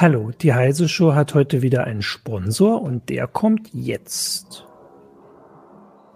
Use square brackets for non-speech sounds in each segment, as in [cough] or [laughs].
Hallo, die Heise Show hat heute wieder einen Sponsor und der kommt jetzt.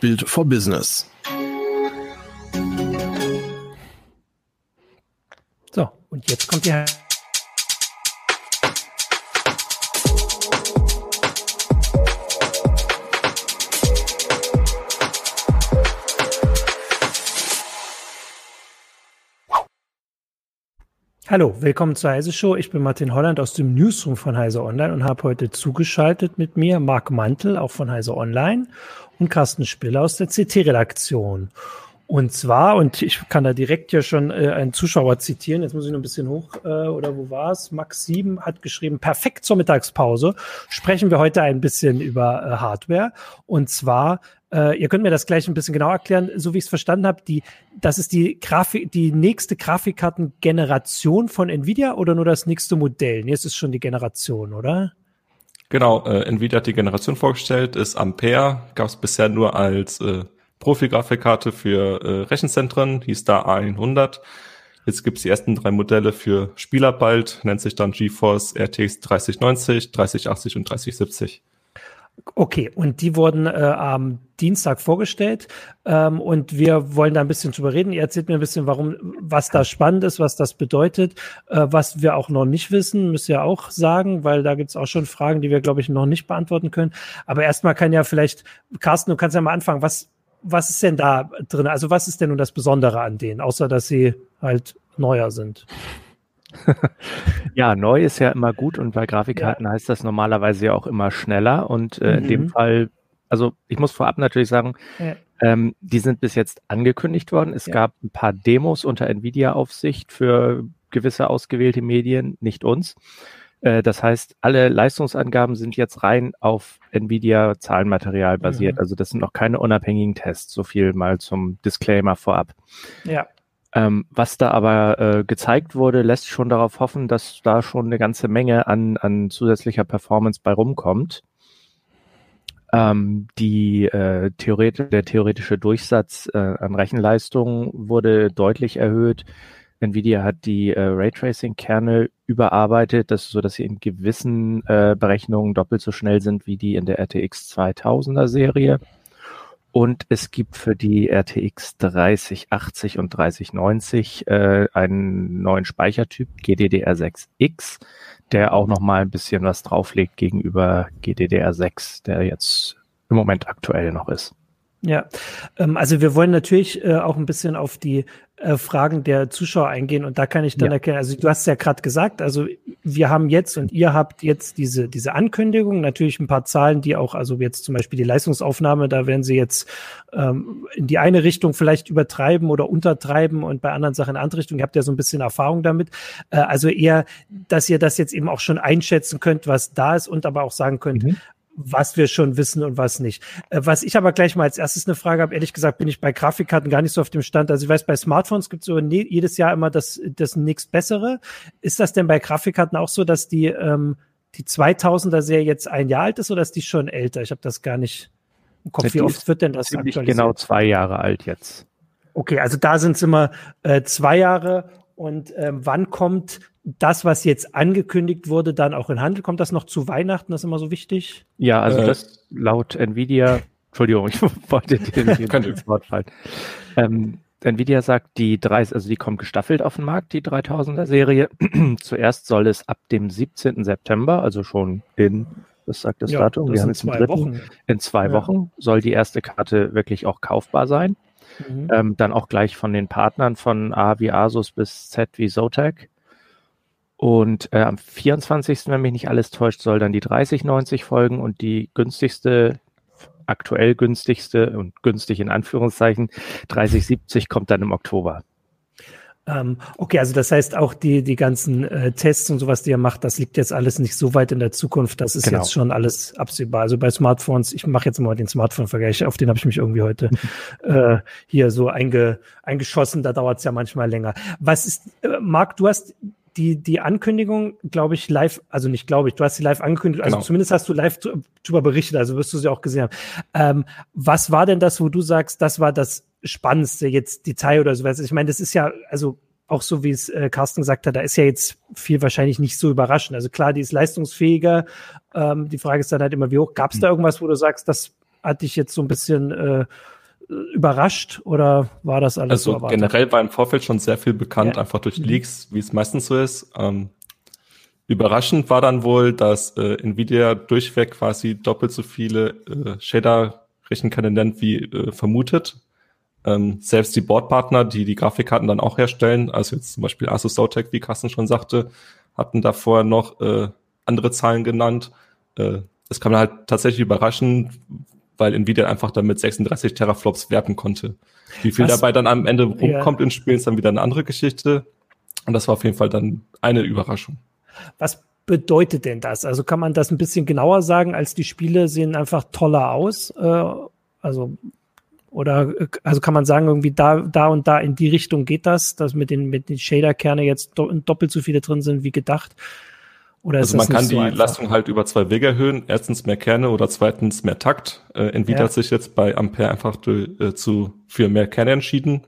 Build for Business. So, und jetzt kommt die Hallo, willkommen zur Heise Show. Ich bin Martin Holland aus dem Newsroom von Heise Online und habe heute zugeschaltet mit mir Marc Mantel, auch von Heise Online, und Carsten Spiller aus der CT-Redaktion. Und zwar, und ich kann da direkt ja schon äh, einen Zuschauer zitieren, jetzt muss ich noch ein bisschen hoch, äh, oder wo war es? Max 7 hat geschrieben, perfekt zur Mittagspause sprechen wir heute ein bisschen über äh, Hardware. Und zwar äh, ihr könnt mir das gleich ein bisschen genau erklären, so wie ich es verstanden habe. Die, das ist die Grafik, die nächste Grafikkartengeneration von Nvidia oder nur das nächste Modell? Nee, es ist schon die Generation, oder? Genau, äh, Nvidia hat die Generation vorgestellt, ist Ampere, gab es bisher nur als äh, Profi-Grafikkarte für äh, Rechenzentren, hieß da A100. Jetzt gibt's die ersten drei Modelle für Spieler bald, nennt sich dann GeForce RTX 3090, 3080 und 3070. Okay, und die wurden äh, am Dienstag vorgestellt ähm, und wir wollen da ein bisschen drüber reden. Ihr erzählt mir ein bisschen, warum, was da spannend ist, was das bedeutet, äh, was wir auch noch nicht wissen, müsst ihr auch sagen, weil da gibt's auch schon Fragen, die wir, glaube ich, noch nicht beantworten können. Aber erstmal kann ja vielleicht, Carsten, du kannst ja mal anfangen, was, was ist denn da drin? Also was ist denn nun das Besondere an denen, außer dass sie halt neuer sind? [laughs] ja, neu ist ja immer gut und bei Grafikkarten ja. heißt das normalerweise ja auch immer schneller. Und äh, mhm. in dem mhm. Fall, also ich muss vorab natürlich sagen, ja. ähm, die sind bis jetzt angekündigt worden. Es ja. gab ein paar Demos unter Nvidia-Aufsicht für gewisse ausgewählte Medien, nicht uns. Äh, das heißt, alle Leistungsangaben sind jetzt rein auf Nvidia-Zahlenmaterial basiert. Mhm. Also das sind noch keine unabhängigen Tests. So viel mal zum Disclaimer vorab. Ja. Ähm, was da aber äh, gezeigt wurde, lässt schon darauf hoffen, dass da schon eine ganze Menge an, an zusätzlicher Performance bei rumkommt. Ähm, die, äh, Theoret der theoretische Durchsatz äh, an Rechenleistung wurde deutlich erhöht. Nvidia hat die äh, Raytracing-Kerne überarbeitet, das so, dass sie in gewissen äh, Berechnungen doppelt so schnell sind wie die in der RTX 2000er Serie. Und es gibt für die RTX 3080 und 3090 äh, einen neuen Speichertyp, GDDR6X, der auch nochmal ein bisschen was drauflegt gegenüber GDDR6, der jetzt im Moment aktuell noch ist. Ja, ähm, also wir wollen natürlich äh, auch ein bisschen auf die äh, Fragen der Zuschauer eingehen und da kann ich dann ja. erkennen, also du hast ja gerade gesagt, also wir haben jetzt und ihr habt jetzt diese, diese Ankündigung, natürlich ein paar Zahlen, die auch, also jetzt zum Beispiel die Leistungsaufnahme, da werden sie jetzt ähm, in die eine Richtung vielleicht übertreiben oder untertreiben und bei anderen Sachen in andere Richtung. Ihr habt ja so ein bisschen Erfahrung damit. Äh, also eher, dass ihr das jetzt eben auch schon einschätzen könnt, was da ist und aber auch sagen könnt, mhm was wir schon wissen und was nicht. Äh, was ich aber gleich mal als erstes eine Frage habe, ehrlich gesagt bin ich bei Grafikkarten gar nicht so auf dem Stand. Also ich weiß, bei Smartphones gibt es so jedes Jahr immer das, das nichts Bessere. Ist das denn bei Grafikkarten auch so, dass die, ähm, die 2000er Serie jetzt ein Jahr alt ist oder ist die schon älter? Ich habe das gar nicht im Kopf. Wie oft wird denn das aktualisiert? Genau zwei Jahre alt jetzt. Okay, also da sind es immer äh, zwei Jahre und ähm, wann kommt das, was jetzt angekündigt wurde, dann auch in Handel? Kommt das noch zu Weihnachten? Das ist immer so wichtig? Ja, also äh, das laut Nvidia, Entschuldigung, ich [laughs] wollte den, den ins Wort fallen. Ähm, Nvidia sagt, die drei, also die kommt gestaffelt auf den Markt, die 3000er Serie. [clears throat] Zuerst soll es ab dem 17. September, also schon in, was sagt das ja, Datum? Wir haben jetzt zwei Wochen. In zwei ja. Wochen soll die erste Karte wirklich auch kaufbar sein. Mhm. Ähm, dann auch gleich von den Partnern von A wie Asus bis Z wie Zotac. Und äh, am 24., wenn mich nicht alles täuscht, soll dann die 3090 folgen und die günstigste, aktuell günstigste und günstig in Anführungszeichen 3070 kommt dann im Oktober. Ähm, okay, also das heißt auch die, die ganzen äh, Tests und sowas, die ihr macht, das liegt jetzt alles nicht so weit in der Zukunft. Das ist genau. jetzt schon alles absehbar. Also bei Smartphones, ich mache jetzt mal den Smartphone-Vergleich, auf den habe ich mich irgendwie heute [laughs] äh, hier so einge, eingeschossen. Da dauert es ja manchmal länger. Was ist, äh, Marc, du hast die, die Ankündigung, glaube ich, live, also nicht glaube ich, du hast sie live angekündigt, also genau. zumindest hast du live darüber berichtet, also wirst du sie auch gesehen haben. Ähm, was war denn das, wo du sagst, das war das Spannendste, jetzt Detail oder sowas? Ich meine, das ist ja, also auch so wie es äh, Carsten gesagt hat, da ist ja jetzt viel wahrscheinlich nicht so überraschend. Also klar, die ist leistungsfähiger. Ähm, die Frage ist dann halt immer, wie hoch. Gab es da hm. irgendwas, wo du sagst, das hat dich jetzt so ein bisschen äh, überrascht oder war das alles also so generell war im Vorfeld schon sehr viel bekannt, ja. einfach durch mhm. Leaks, wie es meistens so ist. Ähm, überraschend war dann wohl, dass äh, Nvidia durchweg quasi doppelt so viele äh, Shader-Rechenkernen nennt wie äh, vermutet. Ähm, selbst die Boardpartner, die die Grafikkarten dann auch herstellen, also jetzt zum Beispiel Asus Zotac, wie Carsten schon sagte, hatten davor noch äh, andere Zahlen genannt. Äh, es kann halt tatsächlich überraschen, weil Nvidia einfach damit 36 Teraflops werten konnte. Wie viel Was? dabei dann am Ende rumkommt ja. ins Spiel, ist dann wieder eine andere Geschichte. Und das war auf jeden Fall dann eine Überraschung. Was bedeutet denn das? Also kann man das ein bisschen genauer sagen, als die Spiele sehen einfach toller aus? Äh, also oder also kann man sagen, irgendwie da, da und da in die Richtung geht das, dass mit den, mit den Shader-Kerne jetzt doppelt so viele drin sind wie gedacht? Oder also man kann so die einfach? Leistung halt über zwei Wege erhöhen. Erstens mehr Kerne oder zweitens mehr Takt. Äh, Nvidia ja. hat sich jetzt bei Ampere einfach äh, zu, für mehr Kerne entschieden.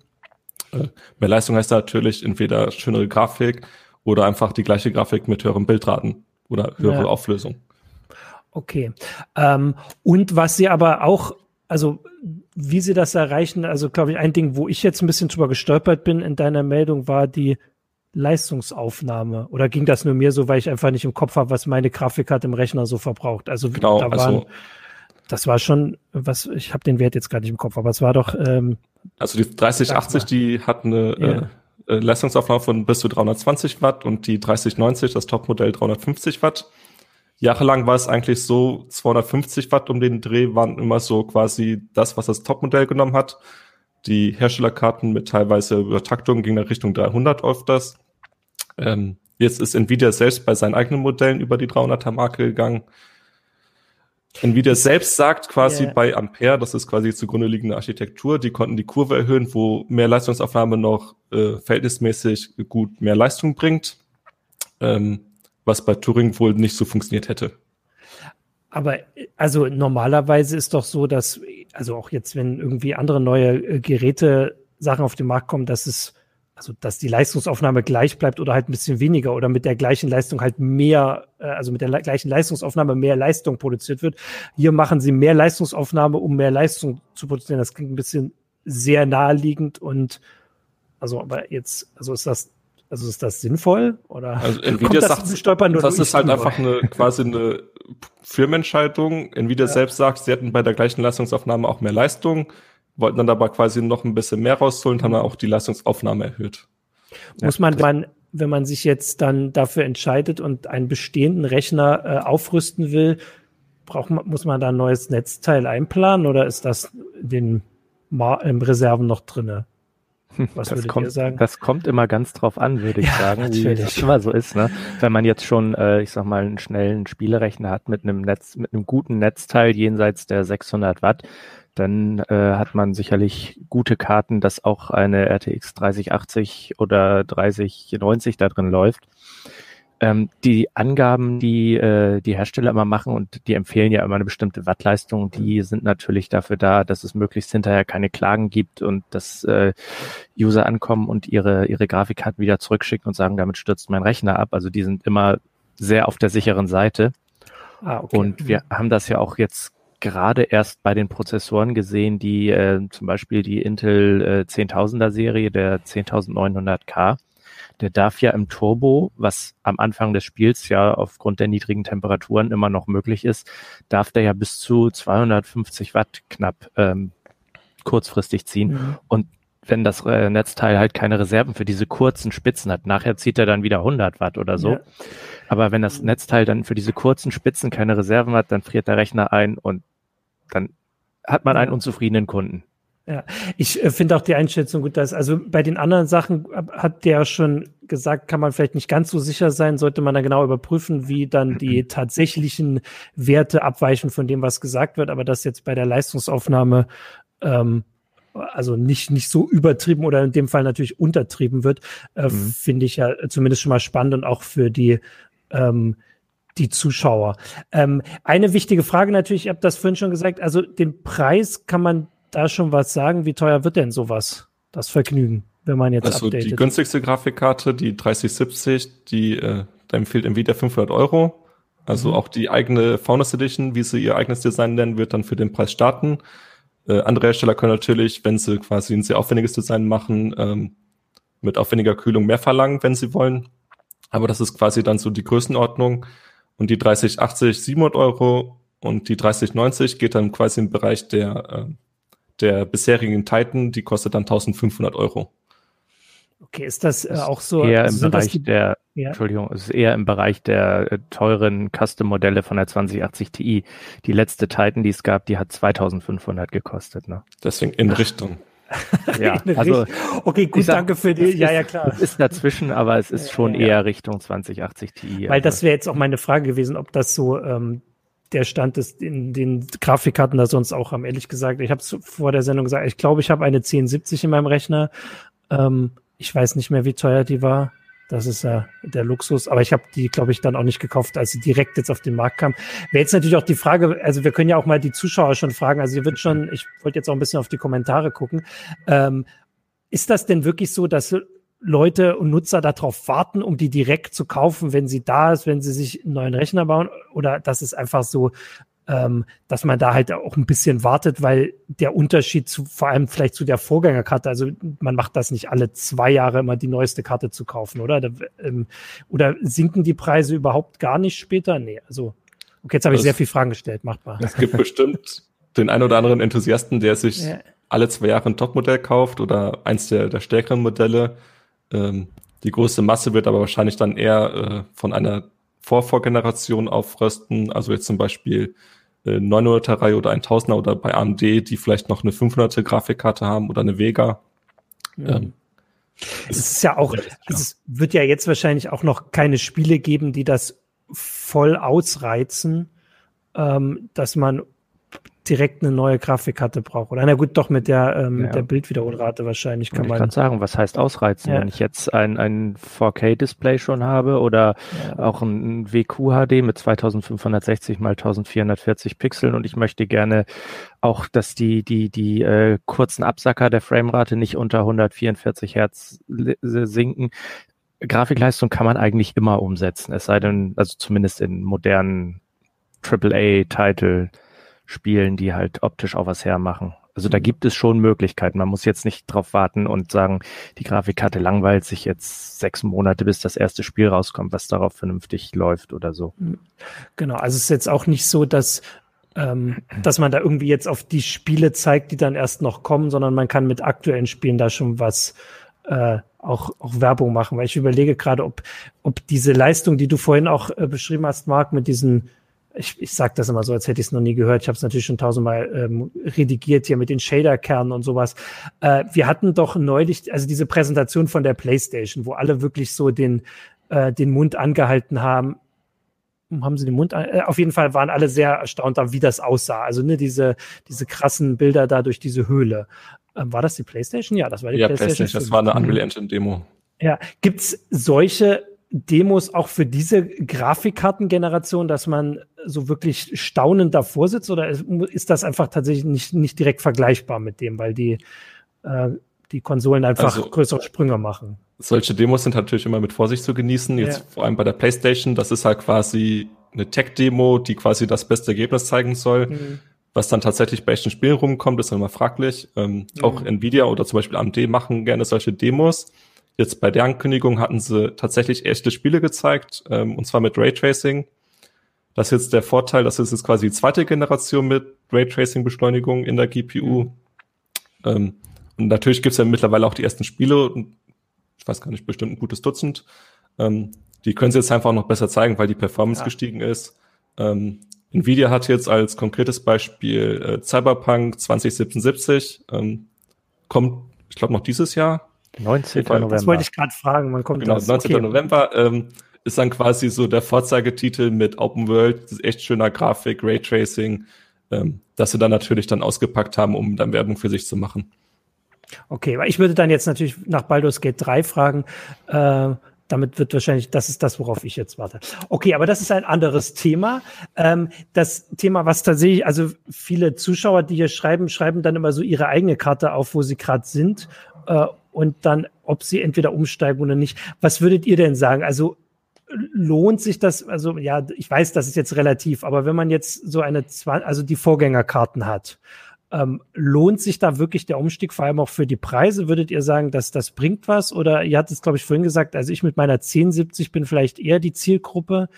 Äh, mehr Leistung heißt natürlich entweder schönere Grafik oder einfach die gleiche Grafik mit höheren Bildraten oder höhere ja. Auflösung. Okay. Ähm, und was sie aber auch, also wie sie das erreichen, also glaube ich, ein Ding, wo ich jetzt ein bisschen drüber gestolpert bin in deiner Meldung, war die Leistungsaufnahme? Oder ging das nur mir so, weil ich einfach nicht im Kopf habe, was meine Grafikkarte im Rechner so verbraucht? Also genau, da waren, also das war schon, was ich habe den Wert jetzt gerade nicht im Kopf, aber es war doch. Ähm, also die 3080, die hat eine ja. äh, äh Leistungsaufnahme von bis zu 320 Watt und die 3090, das Topmodell 350 Watt. Jahrelang war es eigentlich so, 250 Watt um den Dreh waren immer so quasi das, was das Topmodell genommen hat. Die Herstellerkarten mit teilweise Übertaktung gingen in Richtung 300 öfters. Ähm, jetzt ist Nvidia selbst bei seinen eigenen Modellen über die 300er Marke gegangen. Nvidia selbst sagt quasi yeah. bei Ampere, das ist quasi zugrunde liegende Architektur, die konnten die Kurve erhöhen, wo mehr Leistungsaufnahme noch äh, verhältnismäßig gut mehr Leistung bringt, ähm, was bei Turing wohl nicht so funktioniert hätte. Aber also normalerweise ist doch so, dass, also auch jetzt, wenn irgendwie andere neue äh, Geräte Sachen auf den Markt kommen, dass es, also dass die Leistungsaufnahme gleich bleibt oder halt ein bisschen weniger oder mit der gleichen Leistung halt mehr, äh, also mit der gleichen Leistungsaufnahme mehr Leistung produziert wird. Hier machen sie mehr Leistungsaufnahme, um mehr Leistung zu produzieren. Das klingt ein bisschen sehr naheliegend und also, aber jetzt, also ist das also ist das sinnvoll oder also [laughs] Nvidia das sagt, stolpern nur das ist halt einfach eine quasi eine Firmenentscheidung. Nvidia ja. selbst sagt, sie hätten bei der gleichen Leistungsaufnahme auch mehr Leistung, wollten dann aber quasi noch ein bisschen mehr rausholen, haben dann auch die Leistungsaufnahme erhöht. Muss man, man, wenn man sich jetzt dann dafür entscheidet und einen bestehenden Rechner äh, aufrüsten will, braucht man, muss man da ein neues Netzteil einplanen oder ist das in den Mar im Reserven noch drinne? Was das kommt, sagen? Das kommt immer ganz drauf an, würde ich ja, sagen, natürlich. wie das immer so ist. Ne? Wenn man jetzt schon, äh, ich sag mal, einen schnellen Spielerechner hat mit einem Netz, mit einem guten Netzteil jenseits der 600 Watt, dann äh, hat man sicherlich gute Karten, dass auch eine RTX 3080 oder 3090 da drin läuft ähm, die Angaben, die äh, die Hersteller immer machen und die empfehlen ja immer eine bestimmte Wattleistung, die sind natürlich dafür da, dass es möglichst hinterher keine Klagen gibt und dass äh, User ankommen und ihre ihre Grafikkarten wieder zurückschicken und sagen, damit stürzt mein Rechner ab. Also die sind immer sehr auf der sicheren Seite. Ah, okay. Und wir haben das ja auch jetzt gerade erst bei den Prozessoren gesehen, die äh, zum Beispiel die Intel äh, 10000er Serie, der 10900K, der darf ja im Turbo, was am Anfang des Spiels ja aufgrund der niedrigen Temperaturen immer noch möglich ist, darf der ja bis zu 250 Watt knapp ähm, kurzfristig ziehen. Mhm. Und wenn das äh, Netzteil halt keine Reserven für diese kurzen Spitzen hat, nachher zieht er dann wieder 100 Watt oder so. Ja. Aber wenn das Netzteil dann für diese kurzen Spitzen keine Reserven hat, dann friert der Rechner ein und dann hat man einen unzufriedenen Kunden. Ja, ich äh, finde auch die Einschätzung gut, dass also bei den anderen Sachen hat der schon gesagt, kann man vielleicht nicht ganz so sicher sein, sollte man dann genau überprüfen, wie dann die [clears throat] tatsächlichen Werte abweichen von dem, was gesagt wird, aber das jetzt bei der Leistungsaufnahme ähm, also nicht, nicht so übertrieben oder in dem Fall natürlich untertrieben wird, äh, mhm. finde ich ja zumindest schon mal spannend und auch für die ähm, die Zuschauer. Ähm, eine wichtige Frage natürlich, ich habe das vorhin schon gesagt, also den Preis kann man da schon was sagen? Wie teuer wird denn sowas, das Vergnügen, wenn man jetzt also updatet? Die günstigste Grafikkarte, die 3070, die äh, da empfiehlt Nvidia 500 Euro. Also mhm. auch die eigene Faunus Edition, wie sie ihr eigenes Design nennen, wird dann für den Preis starten. Äh, andere Hersteller können natürlich, wenn sie quasi ein sehr aufwendiges Design machen, ähm, mit aufwendiger Kühlung mehr verlangen, wenn sie wollen. Aber das ist quasi dann so die Größenordnung. Und die 3080 700 Euro und die 3090 geht dann quasi im Bereich der äh, der bisherigen Titan, die kostet dann 1500 Euro. Okay, ist das äh, auch so? Eher also im Bereich die, der, ja? Entschuldigung, es ist eher im Bereich der äh, teuren Custom-Modelle von der 2080 Ti. Die letzte Titan, die es gab, die hat 2500 gekostet. Ne? Deswegen in Richtung. [laughs] ja, also okay, gut, sag, danke für die. Ja, ist, ja, klar. Es ist dazwischen, aber es ist schon ja, eher Richtung 2080 Ti. Weil also. das wäre jetzt auch meine Frage gewesen, ob das so ähm, der Stand ist in den Grafikkarten da sonst auch haben. Ehrlich gesagt, ich habe vor der Sendung gesagt, ich glaube, ich habe eine 1070 in meinem Rechner. Ähm, ich weiß nicht mehr, wie teuer die war. Das ist ja der Luxus. Aber ich habe die, glaube ich, dann auch nicht gekauft, als sie direkt jetzt auf den Markt kam. Wäre jetzt natürlich auch die Frage, also wir können ja auch mal die Zuschauer schon fragen. Also ihr wird schon, ich wollte jetzt auch ein bisschen auf die Kommentare gucken. Ähm, ist das denn wirklich so, dass Leute und Nutzer darauf warten, um die direkt zu kaufen, wenn sie da ist, wenn sie sich einen neuen Rechner bauen? Oder das ist einfach so, ähm, dass man da halt auch ein bisschen wartet, weil der Unterschied zu, vor allem vielleicht zu der Vorgängerkarte, also man macht das nicht alle zwei Jahre immer die neueste Karte zu kaufen, oder? Da, ähm, oder sinken die Preise überhaupt gar nicht später? Nee, also, okay, jetzt habe ich sehr viele Fragen gestellt, macht mal. Es gibt bestimmt den ein oder anderen Enthusiasten, der sich ja. alle zwei Jahre ein Topmodell kauft oder eins der, der stärkeren Modelle ähm, die größte Masse wird aber wahrscheinlich dann eher äh, von einer Vorvorgeneration aufrösten, also jetzt zum Beispiel äh, 900er Reihe oder 1000er oder bei AMD, die vielleicht noch eine 500er Grafikkarte haben oder eine Vega. Ja. Ähm, es ist ja auch, es wird ja jetzt wahrscheinlich auch noch keine Spiele geben, die das voll ausreizen, ähm, dass man direkt eine neue Grafikkarte brauche. Oder na gut, doch mit der, ähm, ja. der Bildwiederholrate wahrscheinlich kann ich man. Ich kann sagen, was heißt ausreizen, ja. wenn ich jetzt ein, ein 4K-Display schon habe oder ja. auch ein WQHD mit 2560 mal 1440 Pixeln und ich möchte gerne auch, dass die, die, die äh, kurzen Absacker der Framerate nicht unter 144 Hertz sinken. Grafikleistung kann man eigentlich immer umsetzen, es sei denn, also zumindest in modernen AAA-Titel Spielen, die halt optisch auch was hermachen. Also da mhm. gibt es schon Möglichkeiten. Man muss jetzt nicht drauf warten und sagen, die Grafikkarte langweilt sich jetzt sechs Monate, bis das erste Spiel rauskommt, was darauf vernünftig läuft oder so. Mhm. Genau, also es ist jetzt auch nicht so, dass ähm, dass man da irgendwie jetzt auf die Spiele zeigt, die dann erst noch kommen, sondern man kann mit aktuellen Spielen da schon was äh, auch, auch Werbung machen, weil ich überlege gerade, ob, ob diese Leistung, die du vorhin auch äh, beschrieben hast, Marc, mit diesen ich, ich sage das immer so, als hätte ich es noch nie gehört. Ich habe es natürlich schon tausendmal ähm, redigiert hier mit den Shader-Kernen und sowas. Äh, wir hatten doch neulich, also diese Präsentation von der PlayStation, wo alle wirklich so den, äh, den Mund angehalten haben. Haben sie den Mund? Äh, auf jeden Fall waren alle sehr erstaunt, wie das aussah. Also ne, diese, diese krassen Bilder da durch diese Höhle. Ähm, war das die PlayStation? Ja, das war die ja, PlayStation. PlayStation. Das war eine Unreal Engine Demo. Ja, gibt's solche Demos auch für diese Grafikkartengeneration, dass man so wirklich staunend davor sitzt oder ist das einfach tatsächlich nicht, nicht direkt vergleichbar mit dem, weil die, äh, die Konsolen einfach also, größere Sprünge machen? Solche Demos sind natürlich immer mit Vorsicht zu genießen, jetzt ja. vor allem bei der PlayStation, das ist halt quasi eine Tech-Demo, die quasi das beste Ergebnis zeigen soll. Mhm. Was dann tatsächlich bei echten Spielen rumkommt, ist dann immer fraglich. Ähm, mhm. Auch Nvidia oder zum Beispiel AMD machen gerne solche Demos Jetzt bei der Ankündigung hatten sie tatsächlich echte Spiele gezeigt, ähm, und zwar mit Raytracing. Das ist jetzt der Vorteil, das ist jetzt quasi die zweite Generation mit Raytracing-Beschleunigung in der GPU. Ähm, und natürlich gibt's ja mittlerweile auch die ersten Spiele, ich weiß gar nicht, bestimmt ein gutes Dutzend. Ähm, die können sie jetzt einfach noch besser zeigen, weil die Performance ja. gestiegen ist. Ähm, Nvidia hat jetzt als konkretes Beispiel äh, Cyberpunk 2077. Ähm, kommt, ich glaube, noch dieses Jahr. 19. November. Das wollte ich gerade fragen. Wann kommt genau, das? 19. Okay. November ähm, ist dann quasi so der Vorzeigetitel mit Open World, echt schöner Grafik, Raytracing, ähm, dass sie dann natürlich dann ausgepackt haben, um dann Werbung für sich zu machen. Okay, weil ich würde dann jetzt natürlich nach Baldur's Gate 3 fragen. Äh, damit wird wahrscheinlich, das ist das, worauf ich jetzt warte. Okay, aber das ist ein anderes Thema. Ähm, das Thema, was tatsächlich, also viele Zuschauer, die hier schreiben, schreiben dann immer so ihre eigene Karte auf, wo sie gerade sind äh, und dann, ob sie entweder umsteigen oder nicht. Was würdet ihr denn sagen? Also lohnt sich das, also ja, ich weiß, das ist jetzt relativ, aber wenn man jetzt so eine, also die Vorgängerkarten hat, ähm, lohnt sich da wirklich der Umstieg, vor allem auch für die Preise? Würdet ihr sagen, dass das bringt was? Oder ihr hattet es, glaube ich, vorhin gesagt, also ich mit meiner 1070 bin vielleicht eher die Zielgruppe,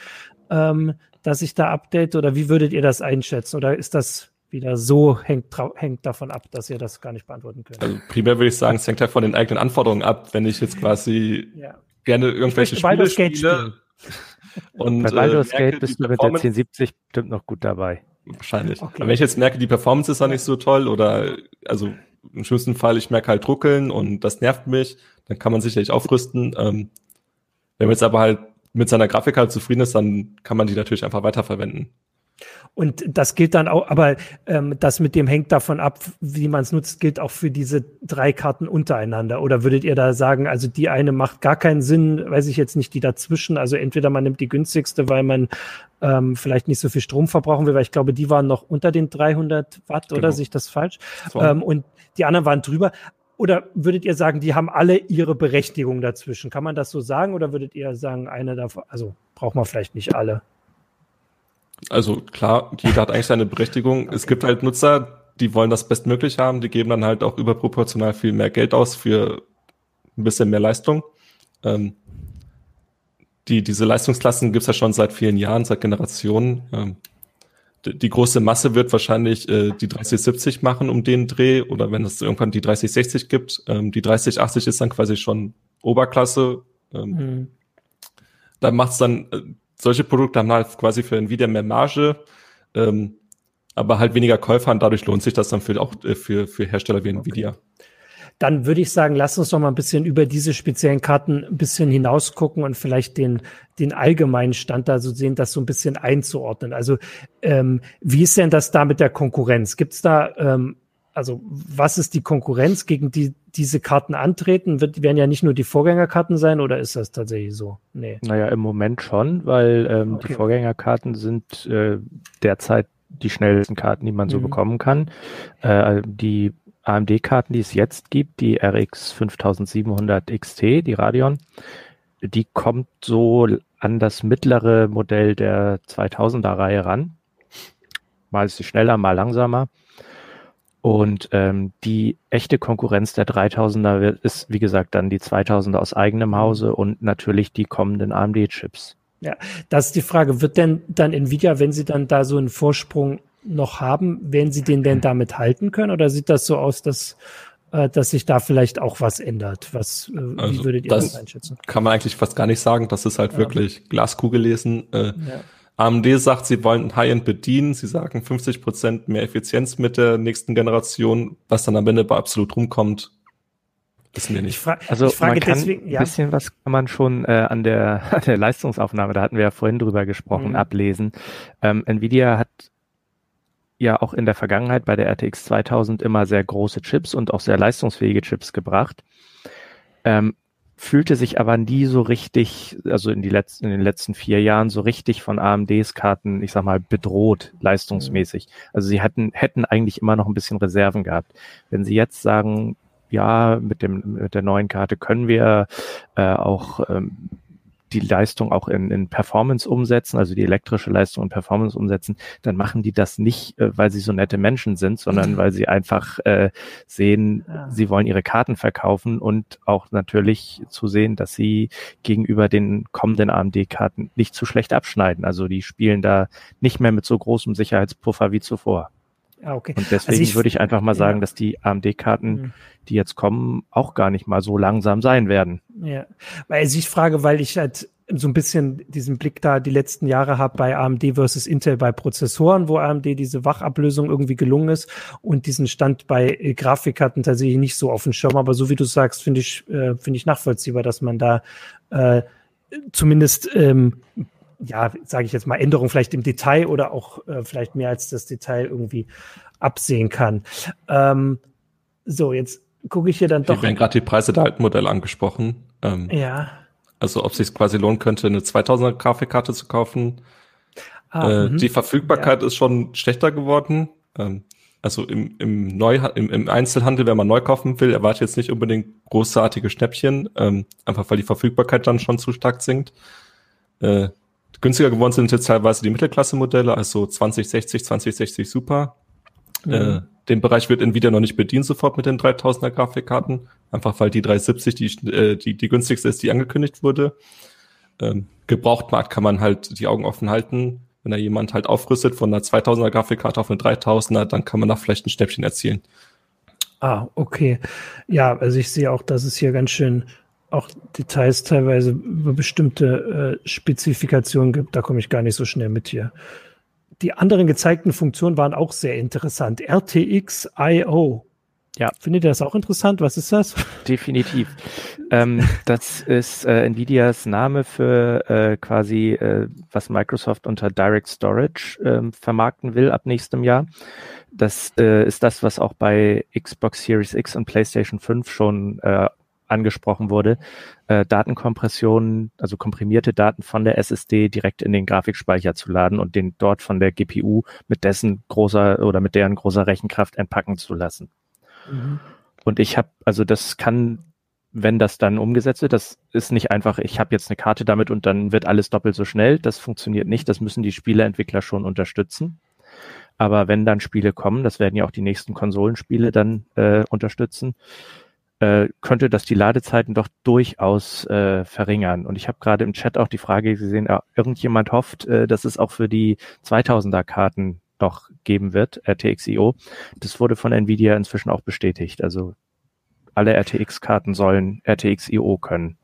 ähm, dass ich da update? Oder wie würdet ihr das einschätzen? Oder ist das wieder so, hängt, hängt davon ab, dass ihr das gar nicht beantworten könnt? Also primär würde ich sagen, es hängt halt von den eigenen Anforderungen ab. Wenn ich jetzt quasi ja. gerne irgendwelche Spiele spiele, [laughs] und bei Baldur's äh, Gate bist du mit der 1070 bestimmt noch gut dabei. Wahrscheinlich. Okay. Aber wenn ich jetzt merke, die Performance ist da nicht so toll oder also im schlimmsten Fall, ich merke halt Ruckeln und das nervt mich, dann kann man sicherlich aufrüsten. Ähm, wenn man jetzt aber halt mit seiner Grafik halt zufrieden ist, dann kann man die natürlich einfach weiterverwenden. Und das gilt dann auch, aber ähm, das mit dem hängt davon ab, wie man es nutzt, gilt auch für diese drei Karten untereinander. Oder würdet ihr da sagen, also die eine macht gar keinen Sinn, weiß ich jetzt nicht, die dazwischen. Also entweder man nimmt die günstigste, weil man ähm, vielleicht nicht so viel Strom verbrauchen will, weil ich glaube, die waren noch unter den 300 Watt, genau. oder sehe ich das falsch? So. Ähm, und die anderen waren drüber. Oder würdet ihr sagen, die haben alle ihre Berechtigung dazwischen? Kann man das so sagen? Oder würdet ihr sagen, eine davon, also braucht man vielleicht nicht alle? Also klar, jeder hat eigentlich seine Berechtigung. Okay. Es gibt halt Nutzer, die wollen das bestmöglich haben, die geben dann halt auch überproportional viel mehr Geld aus für ein bisschen mehr Leistung. Ähm, die, diese Leistungsklassen gibt's ja schon seit vielen Jahren, seit Generationen. Ähm, die, die große Masse wird wahrscheinlich äh, die 3070 machen um den Dreh oder wenn es irgendwann die 3060 gibt. Ähm, die 3080 ist dann quasi schon Oberklasse. Ähm, mhm. Da macht's dann äh, solche Produkte haben halt quasi für Nvidia mehr Marge, ähm, aber halt weniger Käufer und dadurch lohnt sich das dann für, auch äh, für, für Hersteller wie Nvidia. Dann würde ich sagen, lass uns doch mal ein bisschen über diese speziellen Karten ein bisschen hinaus gucken und vielleicht den, den allgemeinen Stand da so sehen, das so ein bisschen einzuordnen. Also ähm, wie ist denn das da mit der Konkurrenz? Gibt es da ähm, also was ist die Konkurrenz, gegen die diese Karten antreten? Wird, werden ja nicht nur die Vorgängerkarten sein oder ist das tatsächlich so? Nee. Naja, im Moment schon, weil ähm, okay. die Vorgängerkarten sind äh, derzeit die schnellsten Karten, die man so mhm. bekommen kann. Äh, die AMD-Karten, die es jetzt gibt, die RX 5700 XT, die Radeon, die kommt so an das mittlere Modell der 2000er-Reihe ran. Mal ist sie schneller, mal langsamer. Und ähm, die echte Konkurrenz der 3000er ist, wie gesagt, dann die 2000er aus eigenem Hause und natürlich die kommenden AMD-Chips. Ja, das ist die Frage. Wird denn dann Nvidia, wenn sie dann da so einen Vorsprung noch haben, werden sie den denn damit halten können? Oder sieht das so aus, dass, äh, dass sich da vielleicht auch was ändert? Was, äh, also wie würdet ihr das, das einschätzen? Kann man eigentlich fast gar nicht sagen. Das ist halt ja. wirklich Glaskugel lesen. Äh, ja. AMD sagt, sie wollen High-End bedienen. Sie sagen 50 Prozent mehr Effizienz mit der nächsten Generation. Was dann am Ende bei absolut rumkommt, wissen wir nicht. also ich frage man kann deswegen, ja. ein bisschen was kann man schon äh, an, der, [laughs] an der Leistungsaufnahme, da hatten wir ja vorhin drüber gesprochen, mhm. ablesen. Ähm, Nvidia hat ja auch in der Vergangenheit bei der RTX 2000 immer sehr große Chips und auch sehr leistungsfähige Chips gebracht. Ähm, fühlte sich aber nie so richtig, also in, die letzten, in den letzten vier Jahren so richtig von AMDs Karten, ich sag mal, bedroht, leistungsmäßig. Mhm. Also sie hätten, hätten eigentlich immer noch ein bisschen Reserven gehabt. Wenn sie jetzt sagen, ja, mit dem, mit der neuen Karte können wir äh, auch ähm, die Leistung auch in, in Performance umsetzen, also die elektrische Leistung in Performance umsetzen, dann machen die das nicht, äh, weil sie so nette Menschen sind, sondern mhm. weil sie einfach äh, sehen, ja. sie wollen ihre Karten verkaufen und auch natürlich zu sehen, dass sie gegenüber den kommenden AMD-Karten nicht zu schlecht abschneiden. Also die spielen da nicht mehr mit so großem Sicherheitspuffer wie zuvor. Ah, okay. Und deswegen also würde ich einfach mal sagen, ja. dass die AMD-Karten, mhm. die jetzt kommen, auch gar nicht mal so langsam sein werden. Ja, weil also ich frage, weil ich halt so ein bisschen diesen Blick da die letzten Jahre habe bei AMD versus Intel bei Prozessoren, wo AMD diese Wachablösung irgendwie gelungen ist und diesen Stand bei äh, Grafikkarten tatsächlich nicht so auf dem Schirm. Aber so wie du sagst, finde ich, äh, finde ich nachvollziehbar, dass man da äh, zumindest ähm, ja, sage ich jetzt mal, Änderungen vielleicht im Detail oder auch äh, vielleicht mehr als das Detail irgendwie absehen kann. Ähm, so, jetzt gucke ich hier dann doch. Wir werden gerade die Preise der alten Modelle angesprochen. Ähm, ja. Also ob sich quasi lohnen könnte, eine 2000er Grafikkarte zu kaufen. Ah, äh, die Verfügbarkeit ja. ist schon schlechter geworden. Ähm, also im, im, Neu im, im Einzelhandel, wenn man neu kaufen will, erwartet jetzt nicht unbedingt großartige Schnäppchen, ähm, einfach weil die Verfügbarkeit dann schon zu stark sinkt. Äh, günstiger geworden sind jetzt teilweise die Mittelklasse-Modelle, also 2060, 2060 Super. Mhm. Äh, den Bereich wird Nvidia noch nicht bedient sofort mit den 3000er Grafikkarten, einfach weil die 370 die, äh, die, die günstigste ist, die angekündigt wurde. Ähm, Gebrauchtmarkt kann man halt die Augen offen halten. Wenn da jemand halt aufrüstet von einer 2000er Grafikkarte auf eine 3000er, dann kann man da vielleicht ein Schnäppchen erzielen. Ah, okay. Ja, also ich sehe auch, dass es hier ganz schön auch Details teilweise über bestimmte äh, Spezifikationen gibt. Da komme ich gar nicht so schnell mit hier. Die anderen gezeigten Funktionen waren auch sehr interessant. RTX IO. Ja. Findet ihr das auch interessant? Was ist das? Definitiv. ähm, das ist äh, Nvidias Name für äh, quasi, äh, was Microsoft unter Direct Storage ähm, vermarkten will ab nächstem Jahr. Das äh, ist das, was auch bei Xbox Series X und PlayStation 5 schon äh, angesprochen wurde, äh, Datenkompressionen, also komprimierte Daten von der SSD direkt in den Grafikspeicher zu laden und den dort von der GPU mit dessen großer oder mit deren großer Rechenkraft entpacken zu lassen. Mhm. Und ich habe, also das kann, wenn das dann umgesetzt wird, das ist nicht einfach, ich habe jetzt eine Karte damit und dann wird alles doppelt so schnell. Das funktioniert nicht. Das müssen die Spieleentwickler schon unterstützen. Aber wenn dann Spiele kommen, das werden ja auch die nächsten Konsolenspiele dann äh, unterstützen, äh, könnte das die Ladezeiten doch durchaus äh, verringern. Und ich habe gerade im Chat auch die Frage gesehen, äh, irgendjemand hofft, äh, dass es auch für die 2000er Karten doch geben wird, RTX-IO. Das wurde von Nvidia inzwischen auch bestätigt. Also alle RTX-Karten sollen RTX-IO können.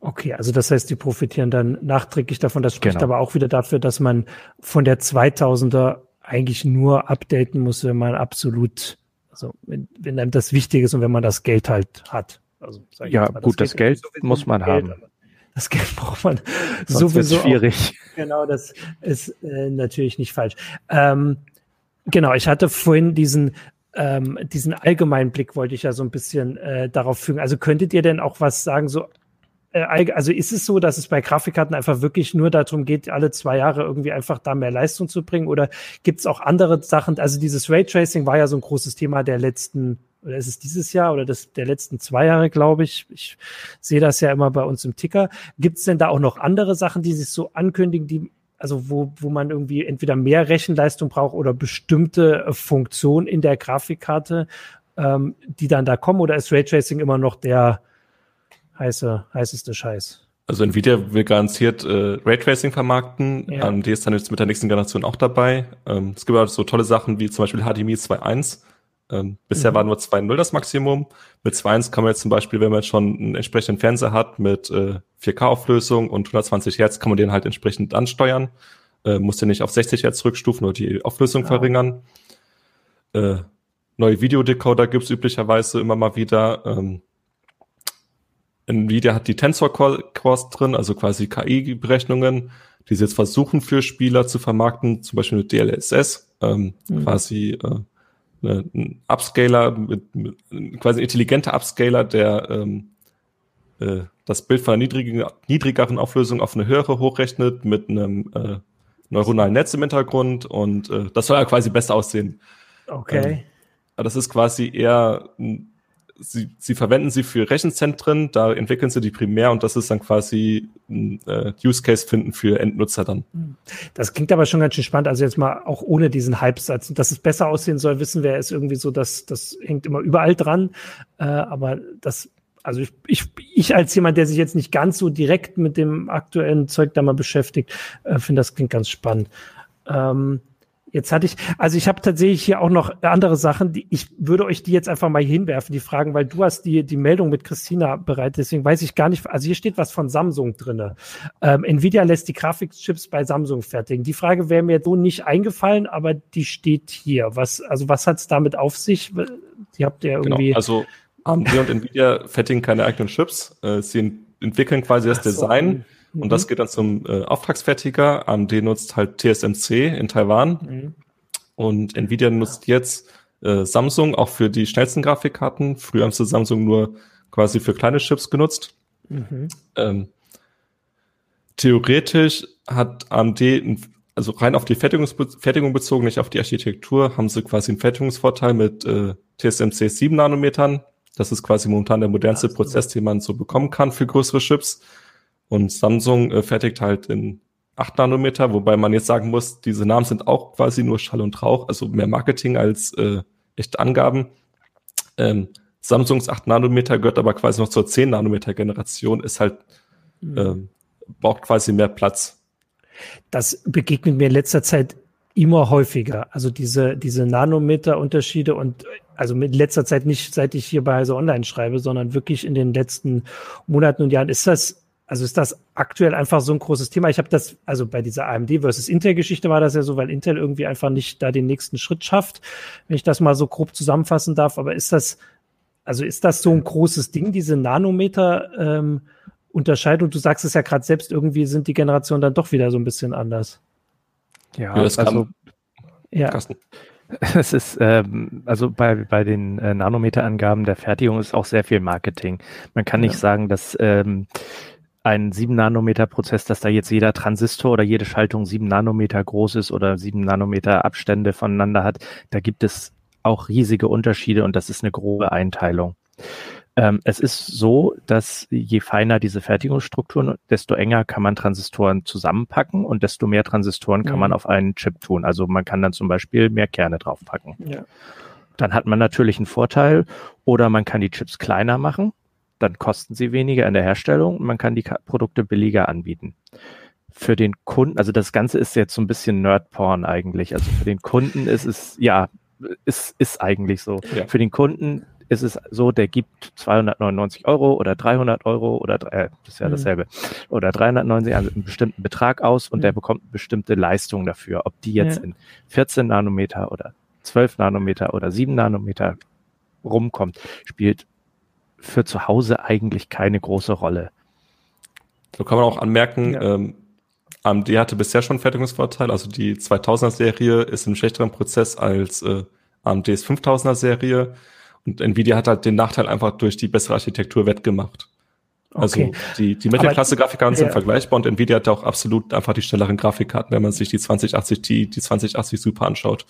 Okay, also das heißt, die profitieren dann nachträglich davon. Das spricht genau. aber auch wieder dafür, dass man von der 2000er eigentlich nur updaten muss, wenn man absolut also wenn, wenn einem das wichtig ist und wenn man das Geld halt hat. Also, ja, mal, gut, das Geld, das Geld muss man Geld, haben. Das Geld [laughs] braucht man Sonst sowieso. schwierig. Auch. Genau, das ist äh, natürlich nicht falsch. Ähm, genau, ich hatte vorhin diesen ähm, diesen allgemeinen Blick wollte ich ja so ein bisschen äh, darauf fügen. Also könntet ihr denn auch was sagen, so also ist es so, dass es bei Grafikkarten einfach wirklich nur darum geht, alle zwei Jahre irgendwie einfach da mehr Leistung zu bringen? Oder gibt es auch andere Sachen? Also dieses Raytracing war ja so ein großes Thema der letzten, oder ist es dieses Jahr oder des, der letzten zwei Jahre, glaube ich. Ich sehe das ja immer bei uns im Ticker. Gibt es denn da auch noch andere Sachen, die sich so ankündigen, die also wo, wo man irgendwie entweder mehr Rechenleistung braucht oder bestimmte äh, Funktionen in der Grafikkarte, ähm, die dann da kommen? Oder ist Raytracing immer noch der heiße, heißeste Scheiß. Also Nvidia will garantiert äh, Raytracing vermarkten. Ja. AMD ist dann jetzt mit der nächsten Generation auch dabei. Ähm, es gibt auch so tolle Sachen wie zum Beispiel HDMI 2.1. Ähm, bisher mhm. war nur 2.0 das Maximum. Mit 2.1 kann man jetzt zum Beispiel, wenn man schon einen entsprechenden Fernseher hat mit äh, 4K-Auflösung und 120 Hertz, kann man den halt entsprechend ansteuern. Äh, muss den nicht auf 60 Hertz zurückstufen oder die Auflösung ja. verringern. Äh, neue Videodecoder gibt's üblicherweise immer mal wieder. Ähm, Nvidia hat die Tensor Cores drin, also quasi KI-Berechnungen, die sie jetzt versuchen für Spieler zu vermarkten, zum Beispiel mit DLSS, ähm, mhm. quasi äh, ne, ein Upscaler, mit, mit, quasi ein intelligenter Upscaler, der ähm, äh, das Bild von einer niedrigen, niedrigeren Auflösung auf eine höhere hochrechnet mit einem äh, neuronalen Netz im Hintergrund und äh, das soll ja quasi besser aussehen. Okay. Ähm, das ist quasi eher ein sie, sie verwenden sie für Rechenzentren, da entwickeln sie die primär und das ist dann quasi ein äh, Use Case finden für Endnutzer dann. Hm. Das klingt aber schon ganz schön spannend. Also jetzt mal auch ohne diesen Hype-Satz. Dass es besser aussehen soll, wissen wir, ist irgendwie so, dass das hängt immer überall dran. Äh, aber das also ich, ich, ich als jemand, der sich jetzt nicht ganz so direkt mit dem aktuellen Zeug da mal beschäftigt, äh, finde das klingt ganz spannend. Ähm, Jetzt hatte ich, also ich habe tatsächlich hier auch noch andere Sachen, die ich würde euch die jetzt einfach mal hinwerfen, die Fragen, weil du hast die, die Meldung mit Christina bereit, deswegen weiß ich gar nicht, also hier steht was von Samsung drinne. Ähm, Nvidia lässt die Grafikchips bei Samsung fertigen. Die Frage wäre mir so nicht eingefallen, aber die steht hier. Was, also was hat's damit auf sich? Die habt ihr genau, irgendwie. Genau, also AMD und Nvidia fertigen keine eigenen Chips. Äh, sie entwickeln quasi das so. Design Mhm. Und das geht dann zum äh, Auftragsfertiger. AMD nutzt halt TSMC in Taiwan. Mhm. Und Nvidia nutzt jetzt äh, Samsung auch für die schnellsten Grafikkarten. Früher haben sie Samsung nur quasi für kleine Chips genutzt. Mhm. Ähm, theoretisch hat AMD, also rein auf die Fertigung bezogen, nicht auf die Architektur, haben sie quasi einen Fertigungsvorteil mit äh, TSMC 7 Nanometern. Das ist quasi momentan der modernste Prozess, den man so bekommen kann für größere Chips. Und Samsung äh, fertigt halt in 8 Nanometer, wobei man jetzt sagen muss, diese Namen sind auch quasi nur Schall und Rauch, also mehr Marketing als äh, echte Angaben. Ähm, Samsungs 8 Nanometer gehört aber quasi noch zur 10 Nanometer Generation, ist halt, mhm. ähm, braucht quasi mehr Platz. Das begegnet mir in letzter Zeit immer häufiger. Also diese, diese Nanometer-Unterschiede und also mit letzter Zeit nicht, seit ich hier bei Heise Online schreibe, sondern wirklich in den letzten Monaten und Jahren ist das also ist das aktuell einfach so ein großes Thema. Ich habe das, also bei dieser AMD versus Intel-Geschichte war das ja so, weil Intel irgendwie einfach nicht da den nächsten Schritt schafft, wenn ich das mal so grob zusammenfassen darf. Aber ist das, also ist das so ein großes Ding, diese Nanometer ähm? Du sagst es ja gerade selbst, irgendwie sind die Generationen dann doch wieder so ein bisschen anders. Ja, ja das also, ja. [laughs] Es ist, ähm, also bei, bei den äh, Nanometerangaben der Fertigung ist auch sehr viel Marketing. Man kann nicht sagen, dass ähm, ein 7 Nanometer Prozess, dass da jetzt jeder Transistor oder jede Schaltung 7 Nanometer groß ist oder 7 Nanometer Abstände voneinander hat. Da gibt es auch riesige Unterschiede und das ist eine grobe Einteilung. Ähm, es ist so, dass je feiner diese Fertigungsstrukturen, desto enger kann man Transistoren zusammenpacken und desto mehr Transistoren kann mhm. man auf einen Chip tun. Also man kann dann zum Beispiel mehr Kerne draufpacken. Ja. Dann hat man natürlich einen Vorteil oder man kann die Chips kleiner machen dann kosten sie weniger in der Herstellung und man kann die Produkte billiger anbieten. Für den Kunden, also das Ganze ist jetzt so ein bisschen Nerdporn eigentlich. Also für den Kunden ist es, ja, ist, ist eigentlich so. Ja. Für den Kunden ist es so, der gibt 299 Euro oder 300 Euro oder äh, das ist ja mhm. dasselbe oder 390 also einen bestimmten Betrag aus und mhm. der bekommt eine bestimmte Leistung dafür. Ob die jetzt ja. in 14 Nanometer oder 12 Nanometer oder 7 Nanometer rumkommt, spielt für zu Hause eigentlich keine große Rolle. So kann man auch anmerken, ja. ähm, AMD hatte bisher schon Fertigungsvorteil, also die 2000er Serie ist im schlechteren Prozess als äh, AMDs 5000er Serie und Nvidia hat halt den Nachteil einfach durch die bessere Architektur wettgemacht. Also okay. die, die Mittelklasse-Grafikkarten sind ja. vergleichbar und Nvidia hat auch absolut einfach die schnelleren Grafikkarten, wenn man sich die 2080 Ti, die 2080 Super anschaut.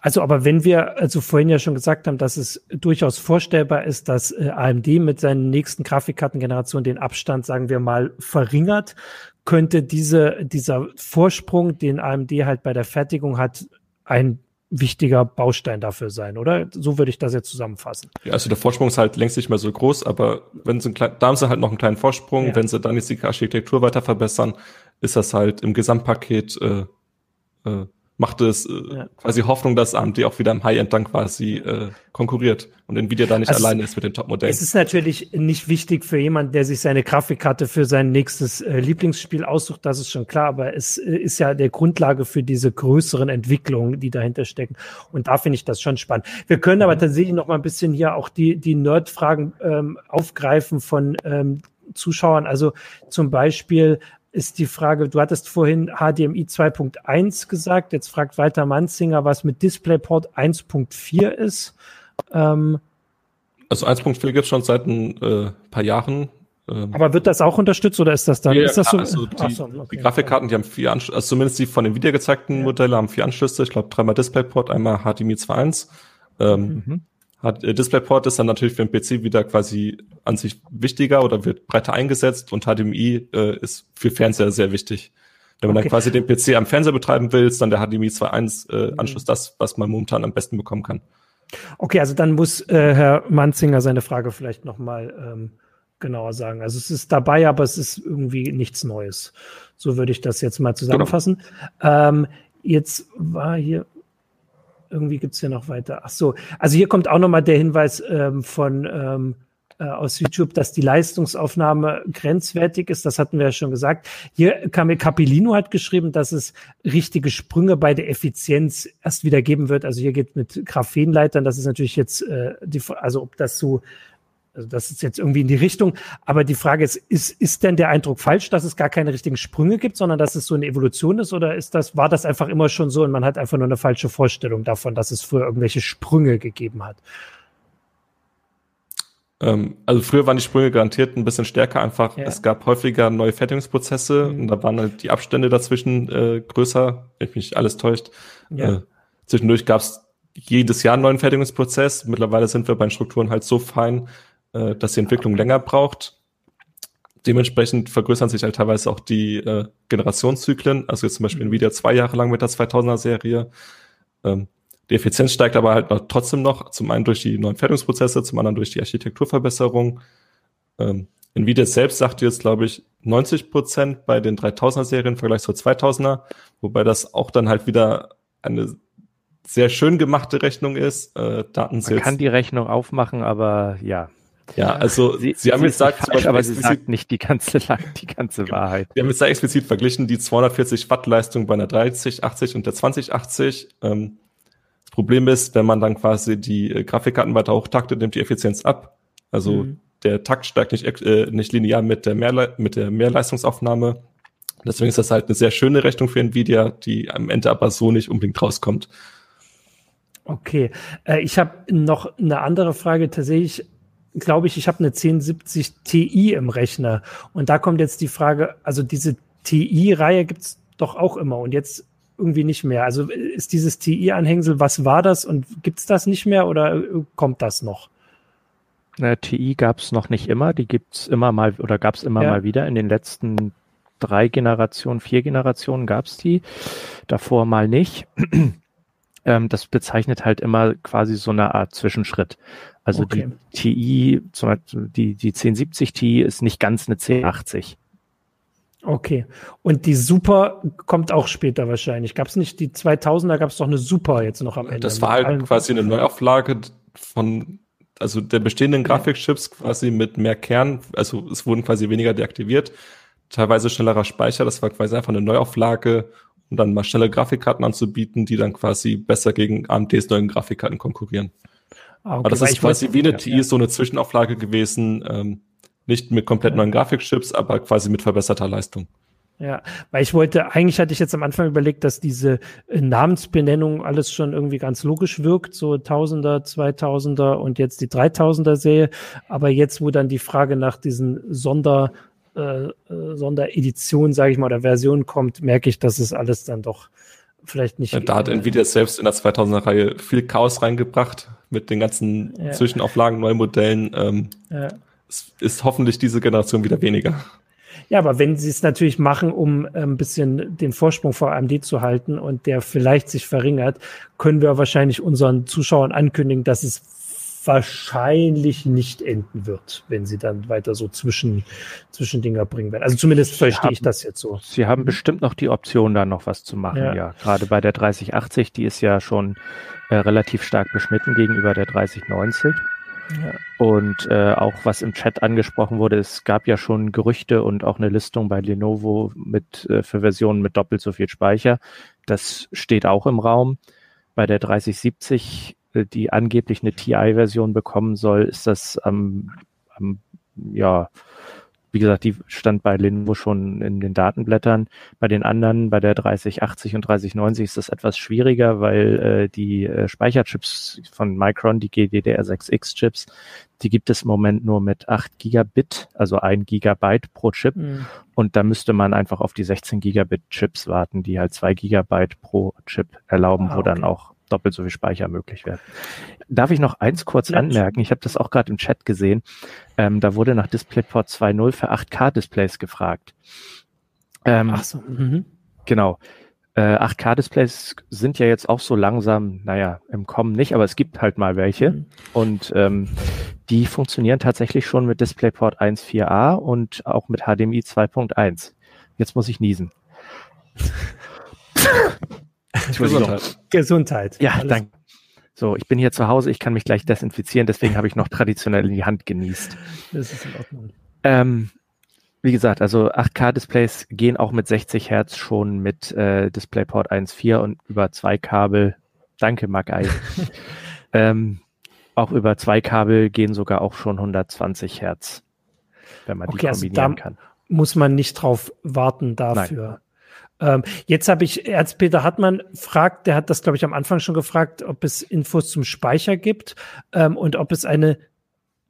Also, aber wenn wir also vorhin ja schon gesagt haben, dass es durchaus vorstellbar ist, dass äh, AMD mit seinen nächsten Grafikkartengenerationen den Abstand, sagen wir mal, verringert, könnte diese, dieser Vorsprung, den AMD halt bei der Fertigung hat, ein wichtiger Baustein dafür sein, oder? So würde ich das jetzt zusammenfassen. Ja, also der Vorsprung ist halt längst nicht mehr so groß, aber wenn sie klein, da haben sie halt noch einen kleinen Vorsprung, ja. wenn sie dann jetzt die Architektur weiter verbessern, ist das halt im Gesamtpaket äh, äh, machte es äh, ja. quasi Hoffnung, dass AMD auch wieder im High-End dann quasi äh, konkurriert und Nvidia da nicht also alleine ist mit den Top-Modellen. Es ist natürlich nicht wichtig für jemanden, der sich seine Grafikkarte für sein nächstes äh, Lieblingsspiel aussucht, das ist schon klar, aber es äh, ist ja der Grundlage für diese größeren Entwicklungen, die dahinter stecken. Und da finde ich das schon spannend. Wir können aber mhm. tatsächlich noch mal ein bisschen hier auch die, die Nerd-Fragen ähm, aufgreifen von ähm, Zuschauern. Also zum Beispiel, ist die Frage, du hattest vorhin HDMI 2.1 gesagt, jetzt fragt Walter Manzinger, was mit DisplayPort 1.4 ist. Ähm, also 1.4 gibt es schon seit ein äh, paar Jahren. Ähm, aber wird das auch unterstützt oder ist das dann? Ja, ist das so? Also die, so, okay. die Grafikkarten, die haben vier Anschlüsse, also zumindest die von den Video gezeigten ja. Modelle haben vier Anschlüsse. Ich glaube dreimal DisplayPort, einmal HDMI 2.1. Ähm, mhm. Hat, äh, DisplayPort ist dann natürlich für den PC wieder quasi an sich wichtiger oder wird breiter eingesetzt und HDMI äh, ist für Fernseher sehr wichtig. Wenn man okay. dann quasi den PC am Fernseher betreiben will, ist dann der HDMI 2.1 äh, mhm. Anschluss das, was man momentan am besten bekommen kann. Okay, also dann muss äh, Herr Manzinger seine Frage vielleicht nochmal ähm, genauer sagen. Also es ist dabei, aber es ist irgendwie nichts Neues. So würde ich das jetzt mal zusammenfassen. Genau. Ähm, jetzt war hier, irgendwie gibt es hier noch weiter. Ach so, also hier kommt auch nochmal der Hinweis ähm, von ähm, äh, aus YouTube, dass die Leistungsaufnahme grenzwertig ist. Das hatten wir ja schon gesagt. Hier kam Capellino hat geschrieben, dass es richtige Sprünge bei der Effizienz erst wieder geben wird. Also hier geht mit Graphenleitern. Das ist natürlich jetzt äh, die, also ob das so also das ist jetzt irgendwie in die Richtung. Aber die Frage ist, ist, ist denn der Eindruck falsch, dass es gar keine richtigen Sprünge gibt, sondern dass es so eine Evolution ist? Oder ist das, war das einfach immer schon so und man hat einfach nur eine falsche Vorstellung davon, dass es früher irgendwelche Sprünge gegeben hat? Ähm, also früher waren die Sprünge garantiert ein bisschen stärker einfach. Ja. Es gab häufiger neue Fertigungsprozesse mhm. und da waren halt die Abstände dazwischen äh, größer, wenn mich alles täuscht. Ja. Äh, zwischendurch gab es jedes Jahr einen neuen Fertigungsprozess. Mittlerweile sind wir bei den Strukturen halt so fein, äh, dass die Entwicklung länger braucht. Dementsprechend vergrößern sich halt teilweise auch die äh, Generationszyklen. Also jetzt zum Beispiel mhm. Nvidia zwei Jahre lang mit der 2000er Serie. Ähm, die Effizienz steigt aber halt noch, trotzdem noch, zum einen durch die neuen Fertigungsprozesse, zum anderen durch die Architekturverbesserung. Ähm, Nvidia selbst sagt jetzt, glaube ich, 90 Prozent bei den 3000er Serien im Vergleich zur 2000er, wobei das auch dann halt wieder eine sehr schön gemachte Rechnung ist. Äh, Daten Man kann die Rechnung aufmachen, aber ja. Ja, also sie, sie haben sie jetzt gesagt, falsch, aber sie sagt nicht die ganze, die ganze Wahrheit. Wir haben jetzt da explizit verglichen die 240 Watt Leistung bei einer 3080 und der 2080. Ähm, das Problem ist, wenn man dann quasi die äh, Grafikkarten weiter hochtaktet, nimmt die Effizienz ab. Also mhm. der Takt steigt nicht, äh, nicht linear mit der, Mehrle mit der Mehrleistungsaufnahme. Deswegen ist das halt eine sehr schöne Rechnung für Nvidia, die am Ende aber so nicht unbedingt rauskommt. Okay, äh, ich habe noch eine andere Frage. Tatsächlich glaube ich, ich habe eine 1070 Ti im Rechner. Und da kommt jetzt die Frage, also diese TI-Reihe gibt's doch auch immer. Und jetzt irgendwie nicht mehr. Also ist dieses TI-Anhängsel, was war das und gibt es das nicht mehr oder äh, kommt das noch? Na, TI gab es noch nicht immer, die gibt es immer mal oder gab es immer ja. mal wieder. In den letzten drei Generationen, vier Generationen gab es die, davor mal nicht. Ähm, das bezeichnet halt immer quasi so eine Art Zwischenschritt. Also okay. die TI, zum Beispiel die, die 1070 Ti ist nicht ganz eine 1080. Okay. Und die Super kommt auch später wahrscheinlich. Gab es nicht die 2000er, gab es doch eine Super jetzt noch am Ende. Das war halt quasi eine Neuauflage von, also der bestehenden Grafikchips quasi mit mehr Kern. Also es wurden quasi weniger deaktiviert. Teilweise schnellerer Speicher. Das war quasi einfach eine Neuauflage, um dann mal schnelle Grafikkarten anzubieten, die dann quasi besser gegen AMDs neuen Grafikkarten konkurrieren. Ah, okay, Aber das ist quasi wie eine TI, ja. so eine Zwischenauflage gewesen. Ähm, nicht mit komplett neuen Grafikchips, aber quasi mit verbesserter Leistung. Ja, weil ich wollte, eigentlich hatte ich jetzt am Anfang überlegt, dass diese äh, Namensbenennung alles schon irgendwie ganz logisch wirkt, so Tausender, Zweitausender und jetzt die Dreitausender Serie. Aber jetzt, wo dann die Frage nach diesen Sonder, äh, äh Sondereditionen, sage ich mal, oder Versionen kommt, merke ich, dass es alles dann doch vielleicht nicht. Da hat Nvidia selbst in der 2000er Reihe viel Chaos reingebracht mit den ganzen ja. Zwischenauflagen, neuen Modellen. Ähm, ja es ist hoffentlich diese Generation wieder weniger. Ja, aber wenn sie es natürlich machen, um äh, ein bisschen den Vorsprung vor AMD zu halten und der vielleicht sich verringert, können wir wahrscheinlich unseren Zuschauern ankündigen, dass es wahrscheinlich nicht enden wird, wenn sie dann weiter so zwischen, zwischen Dinger bringen werden. Also zumindest verstehe haben, ich das jetzt so. Sie haben bestimmt noch die Option, da noch was zu machen, ja. ja. Gerade bei der 3080, die ist ja schon äh, relativ stark beschnitten gegenüber der 3090. Und äh, auch was im Chat angesprochen wurde, es gab ja schon Gerüchte und auch eine Listung bei Lenovo mit äh, für Versionen mit doppelt so viel Speicher. Das steht auch im Raum. Bei der 3070, äh, die angeblich eine TI-Version bekommen soll, ist das am, am ja wie gesagt, die stand bei Lenovo schon in den Datenblättern. Bei den anderen, bei der 3080 und 3090 ist das etwas schwieriger, weil äh, die äh, Speicherchips von Micron, die GDDR6X-Chips, die gibt es im Moment nur mit 8 Gigabit, also ein Gigabyte pro Chip. Mhm. Und da müsste man einfach auf die 16 Gigabit Chips warten, die halt zwei Gigabyte pro Chip erlauben, ah, okay. wo dann auch doppelt so viel Speicher möglich wäre. Darf ich noch eins kurz anmerken? Ich habe das auch gerade im Chat gesehen. Ähm, da wurde nach DisplayPort 2.0 für 8K-Displays gefragt. Ähm, Ach so. Mhm. Genau. Äh, 8K-Displays sind ja jetzt auch so langsam, naja, im Kommen nicht, aber es gibt halt mal welche. Mhm. Und ähm, die funktionieren tatsächlich schon mit DisplayPort 1.4a und auch mit HDMI 2.1. Jetzt muss ich niesen. [laughs] Gesundheit. Gesundheit. Ja, danke. So, ich bin hier zu Hause, ich kann mich gleich desinfizieren, deswegen habe ich noch traditionell in die Hand genießt. Das ist in Ordnung. Ähm, wie gesagt, also 8K-Displays gehen auch mit 60 Hertz schon mit äh, DisplayPort 1.4 und über zwei Kabel. Danke, Magai. [laughs] ähm, auch über zwei Kabel gehen sogar auch schon 120 Hertz, wenn man okay, die also kombinieren also kann. Muss man nicht drauf warten dafür. Ähm, jetzt habe ich, Erzpeter Hartmann fragt, der hat das, glaube ich, am Anfang schon gefragt, ob es Infos zum Speicher gibt ähm, und ob es eine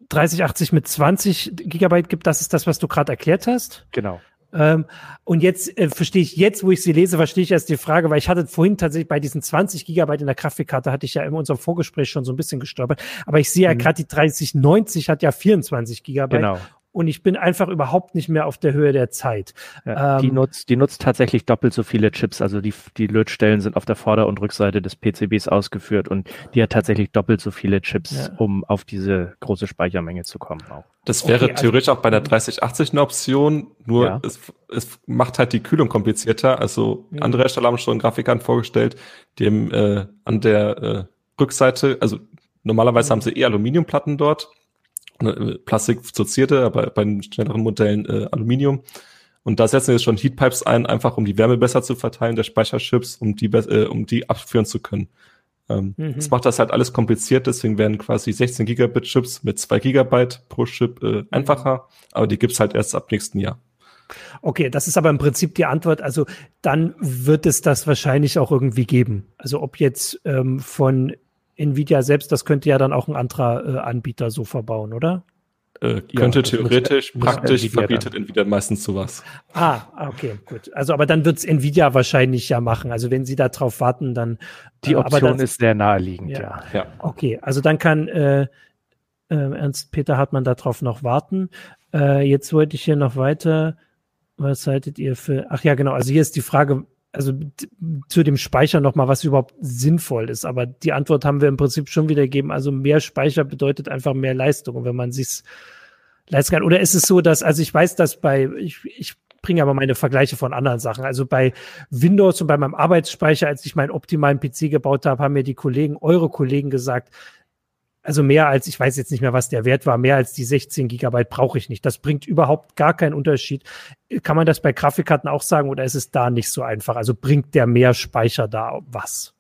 3080 mit 20 Gigabyte gibt. Das ist das, was du gerade erklärt hast. Genau. Ähm, und jetzt äh, verstehe ich, jetzt, wo ich sie lese, verstehe ich erst die Frage, weil ich hatte vorhin tatsächlich bei diesen 20 Gigabyte in der Grafikkarte, hatte ich ja in unserem Vorgespräch schon so ein bisschen gestolpert. Aber ich sehe ja mhm. gerade die 3090 hat ja 24 Gigabyte. Genau und ich bin einfach überhaupt nicht mehr auf der Höhe der Zeit. Ja, ähm, die, nutzt, die nutzt tatsächlich doppelt so viele Chips. Also die, die Lötstellen sind auf der Vorder- und Rückseite des PCBs ausgeführt und die hat tatsächlich doppelt so viele Chips, ja. um auf diese große Speichermenge zu kommen. Auch. Das wäre okay, also theoretisch also, auch bei der 3080 eine Option, nur ja. es, es macht halt die Kühlung komplizierter. Also andere Hersteller haben schon Grafikkarten vorgestellt, die eben, äh, an der äh, Rückseite, also normalerweise haben sie eh Aluminiumplatten dort Ne, Plastik verzierte, aber bei den schnelleren Modellen äh, Aluminium. Und da setzen wir jetzt schon Heatpipes ein, einfach um die Wärme besser zu verteilen der Speicherchips, um die, äh, um die abführen zu können. Ähm, mhm. Das macht das halt alles kompliziert, deswegen werden quasi 16 Gigabit Chips mit 2 Gigabyte pro Chip äh, einfacher, aber die gibt's halt erst ab nächsten Jahr. Okay, das ist aber im Prinzip die Antwort. Also dann wird es das wahrscheinlich auch irgendwie geben. Also ob jetzt ähm, von Nvidia selbst, das könnte ja dann auch ein anderer äh, Anbieter so verbauen, oder? Äh, könnte ja, theoretisch, muss, praktisch Nvidia verbietet dann. Nvidia meistens sowas. Ah, okay, gut. Also, aber dann wird es Nvidia wahrscheinlich ja machen. Also, wenn sie da drauf warten, dann. Die äh, Option das, ist sehr naheliegend, ja. ja. ja. Okay, also dann kann äh, äh, Ernst Peter Hartmann darauf noch warten. Äh, jetzt wollte ich hier noch weiter. Was haltet ihr für? Ach ja, genau. Also hier ist die Frage, also zu dem Speicher nochmal, was überhaupt sinnvoll ist. Aber die Antwort haben wir im Prinzip schon wieder gegeben. Also mehr Speicher bedeutet einfach mehr Leistung. Und wenn man sich's leisten kann. Oder ist es so, dass, also ich weiß, dass bei, ich, ich bringe aber meine Vergleiche von anderen Sachen. Also bei Windows und bei meinem Arbeitsspeicher, als ich meinen optimalen PC gebaut habe, haben mir die Kollegen, eure Kollegen gesagt, also mehr als, ich weiß jetzt nicht mehr, was der Wert war, mehr als die 16 Gigabyte brauche ich nicht. Das bringt überhaupt gar keinen Unterschied. Kann man das bei Grafikkarten auch sagen oder ist es da nicht so einfach? Also bringt der mehr Speicher da was?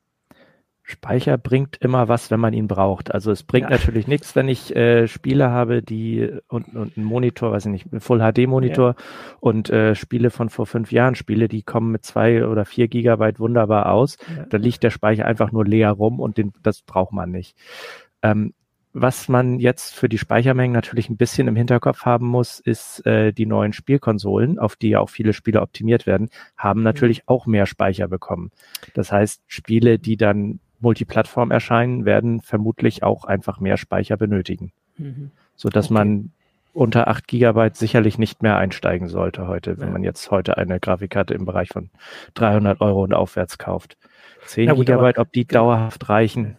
Speicher bringt immer was, wenn man ihn braucht. Also es bringt ja. natürlich nichts, wenn ich äh, Spiele habe, die und, und einen Monitor, weiß ich nicht, Full HD Monitor ja. und äh, Spiele von vor fünf Jahren, Spiele, die kommen mit zwei oder vier Gigabyte wunderbar aus. Ja. Da liegt der Speicher einfach nur leer rum und den, das braucht man nicht. Ähm, was man jetzt für die Speichermengen natürlich ein bisschen im Hinterkopf haben muss, ist äh, die neuen Spielkonsolen, auf die ja auch viele Spiele optimiert werden, haben natürlich mhm. auch mehr Speicher bekommen. Das heißt, Spiele, die dann Multiplattform erscheinen, werden vermutlich auch einfach mehr Speicher benötigen. Mhm. So dass okay. man unter 8 Gigabyte sicherlich nicht mehr einsteigen sollte heute, wenn ja. man jetzt heute eine Grafikkarte im Bereich von 300 Euro und aufwärts kauft. 10 gut, Gigabyte, ob die dauerhaft reichen,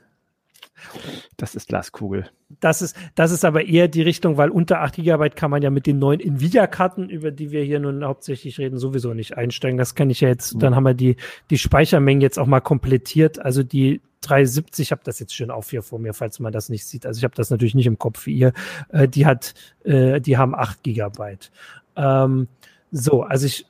das ist Glaskugel. Das ist, das ist aber eher die Richtung, weil unter 8 GB kann man ja mit den neuen Nvidia-Karten, über die wir hier nun hauptsächlich reden, sowieso nicht einsteigen. Das kann ich ja jetzt, mhm. dann haben wir die, die Speichermengen jetzt auch mal komplettiert. Also die 370, ich habe das jetzt schön auf hier vor mir, falls man das nicht sieht. Also ich habe das natürlich nicht im Kopf wie ihr. Äh, die hat, äh, die haben 8 Gigabyte. Ähm, so, also ich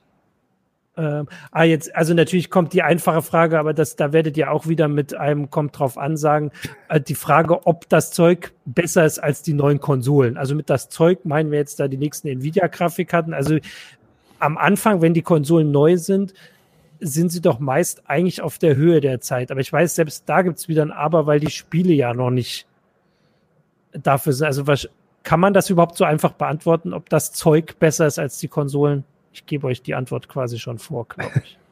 ähm, ah, jetzt, also natürlich kommt die einfache Frage, aber das, da werdet ihr auch wieder mit einem kommt drauf an sagen, äh, die Frage, ob das Zeug besser ist als die neuen Konsolen. Also mit das Zeug meinen wir jetzt da die nächsten Nvidia-Grafikkarten. Also am Anfang, wenn die Konsolen neu sind, sind sie doch meist eigentlich auf der Höhe der Zeit. Aber ich weiß, selbst da gibt's wieder ein Aber, weil die Spiele ja noch nicht dafür sind. Also was, kann man das überhaupt so einfach beantworten, ob das Zeug besser ist als die Konsolen? Ich gebe euch die Antwort quasi schon vor, glaube ich. [laughs]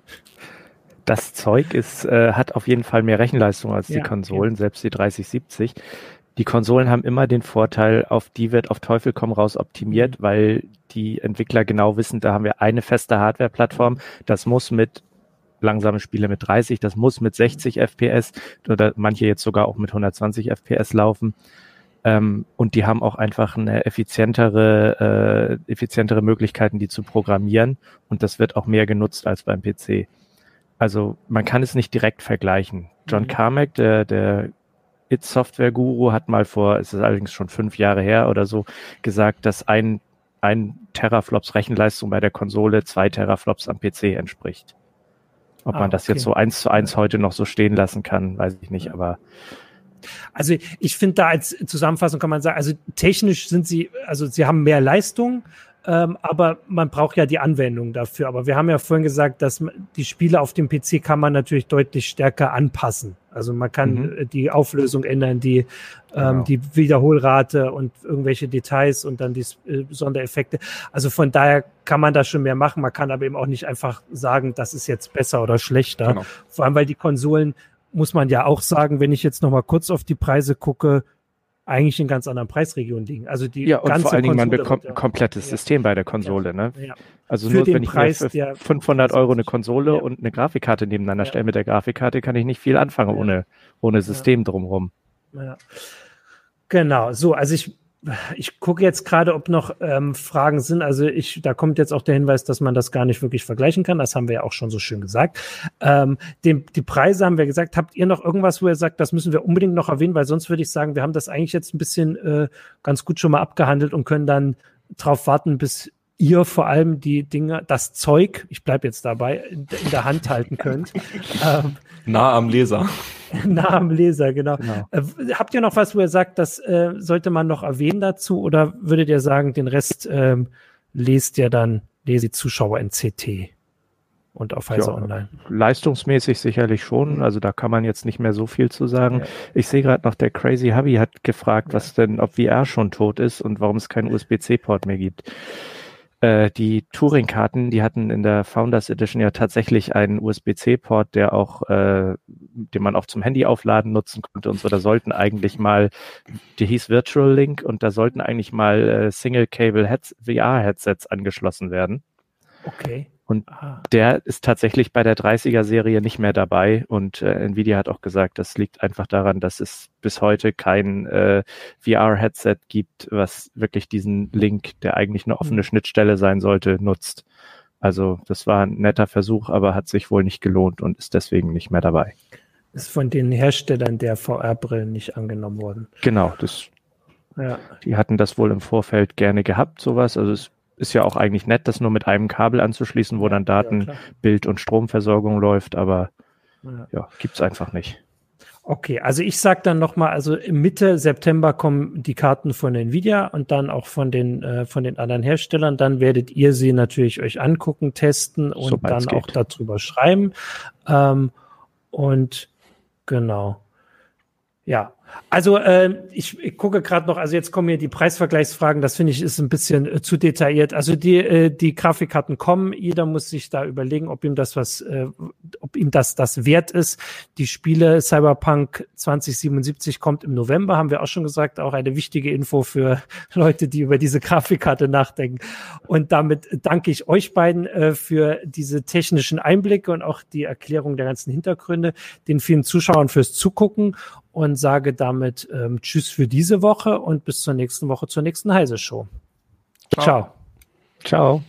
Das Zeug ist, äh, hat auf jeden Fall mehr Rechenleistung als ja, die Konsolen, okay. selbst die 3070. Die Konsolen haben immer den Vorteil, auf die wird auf Teufel komm raus optimiert, mhm. weil die Entwickler genau wissen, da haben wir eine feste Hardware-Plattform. Das muss mit langsame Spiele mit 30, das muss mit 60 FPS oder manche jetzt sogar auch mit 120 FPS laufen. Ähm, und die haben auch einfach eine effizientere, äh, effizientere Möglichkeiten, die zu programmieren. Und das wird auch mehr genutzt als beim PC. also man kann es nicht direkt vergleichen. John mhm. Carmack, der, der It-Software-Guru, hat mal vor, es ist allerdings schon fünf Jahre her oder so, gesagt, dass ein, ein Teraflops Rechenleistung bei der Konsole zwei Teraflops am PC entspricht. Ob ah, man das okay. jetzt so eins zu eins heute noch so stehen lassen kann, weiß ich nicht, aber also ich finde da als Zusammenfassung kann man sagen, also technisch sind sie, also sie haben mehr Leistung, ähm, aber man braucht ja die Anwendung dafür. Aber wir haben ja vorhin gesagt, dass die Spiele auf dem PC kann man natürlich deutlich stärker anpassen. Also man kann mhm. die Auflösung ändern, die, ähm, genau. die Wiederholrate und irgendwelche Details und dann die äh, Sondereffekte. Also von daher kann man da schon mehr machen. Man kann aber eben auch nicht einfach sagen, das ist jetzt besser oder schlechter. Genau. Vor allem, weil die Konsolen, muss man ja auch sagen, wenn ich jetzt noch mal kurz auf die Preise gucke, eigentlich in ganz anderen Preisregionen liegen. Also die ja, und vor allen Dingen, man bekommt ein komplettes ja. System bei der Konsole. Ne? Ja. Also für nur wenn ich Preis, für 500 Euro eine Konsole ja. und eine Grafikkarte nebeneinander stelle mit der Grafikkarte, kann ich nicht viel anfangen ohne, ohne System drumherum. Genau, so, also ich ich gucke jetzt gerade, ob noch ähm, Fragen sind. Also ich, da kommt jetzt auch der Hinweis, dass man das gar nicht wirklich vergleichen kann. Das haben wir ja auch schon so schön gesagt. Ähm, den, die Preise haben wir gesagt. Habt ihr noch irgendwas, wo ihr sagt, das müssen wir unbedingt noch erwähnen? Weil sonst würde ich sagen, wir haben das eigentlich jetzt ein bisschen äh, ganz gut schon mal abgehandelt und können dann drauf warten, bis ihr vor allem die Dinge, das Zeug, ich bleibe jetzt dabei, in, in, der Hand halten [laughs] könnt. ähm, nah am Leser. [laughs] nah am Leser, genau. genau. Äh, habt ihr noch was, wo ihr sagt, das äh, sollte man noch erwähnen dazu oder würdet ihr sagen, den Rest ähm, lest ihr dann, lese die Zuschauer in CT? und auf Heise ja, Online. Leistungsmäßig sicherlich schon. Also da kann man jetzt nicht mehr so viel zu sagen. Ja. Ich sehe gerade noch, der Crazy Hubby hat gefragt, ja. was denn, ob VR schon tot ist und warum es keinen USB-C-Port mehr gibt. Äh, die Touring-Karten, die hatten in der Founders Edition ja tatsächlich einen USB-C-Port, der auch, äh, den man auch zum Handy aufladen nutzen konnte und so. Da sollten eigentlich mal, die hieß Virtual Link und da sollten eigentlich mal äh, Single-Cable-VR-Headsets angeschlossen werden. Okay. Und ah. der ist tatsächlich bei der 30er-Serie nicht mehr dabei. Und äh, Nvidia hat auch gesagt, das liegt einfach daran, dass es bis heute kein äh, VR-Headset gibt, was wirklich diesen Link, der eigentlich eine offene mhm. Schnittstelle sein sollte, nutzt. Also das war ein netter Versuch, aber hat sich wohl nicht gelohnt und ist deswegen nicht mehr dabei. Ist von den Herstellern der VR-Brillen nicht angenommen worden. Genau, das ja. Die hatten das wohl im Vorfeld gerne gehabt, sowas. Also es ist ja auch eigentlich nett, das nur mit einem Kabel anzuschließen, wo dann Daten, ja, Bild- und Stromversorgung läuft, aber ja, ja gibt's einfach nicht. Okay, also ich sag dann nochmal, also Mitte September kommen die Karten von Nvidia und dann auch von den äh, von den anderen Herstellern. Dann werdet ihr sie natürlich euch angucken, testen und Sobald's dann geht. auch darüber schreiben. Ähm, und genau. Ja, also äh, ich, ich gucke gerade noch, also jetzt kommen hier die Preisvergleichsfragen, das finde ich ist ein bisschen äh, zu detailliert. Also die, äh, die Grafikkarten kommen, jeder muss sich da überlegen, ob ihm das was, äh, ob ihm das das wert ist. Die Spiele Cyberpunk 2077 kommt im November, haben wir auch schon gesagt, auch eine wichtige Info für [laughs] Leute, die über diese Grafikkarte nachdenken. Und damit danke ich euch beiden äh, für diese technischen Einblicke und auch die Erklärung der ganzen Hintergründe, den vielen Zuschauern fürs Zugucken und sage damit ähm, Tschüss für diese Woche und bis zur nächsten Woche zur nächsten Heise Show. Ciao. Ciao. Ciao.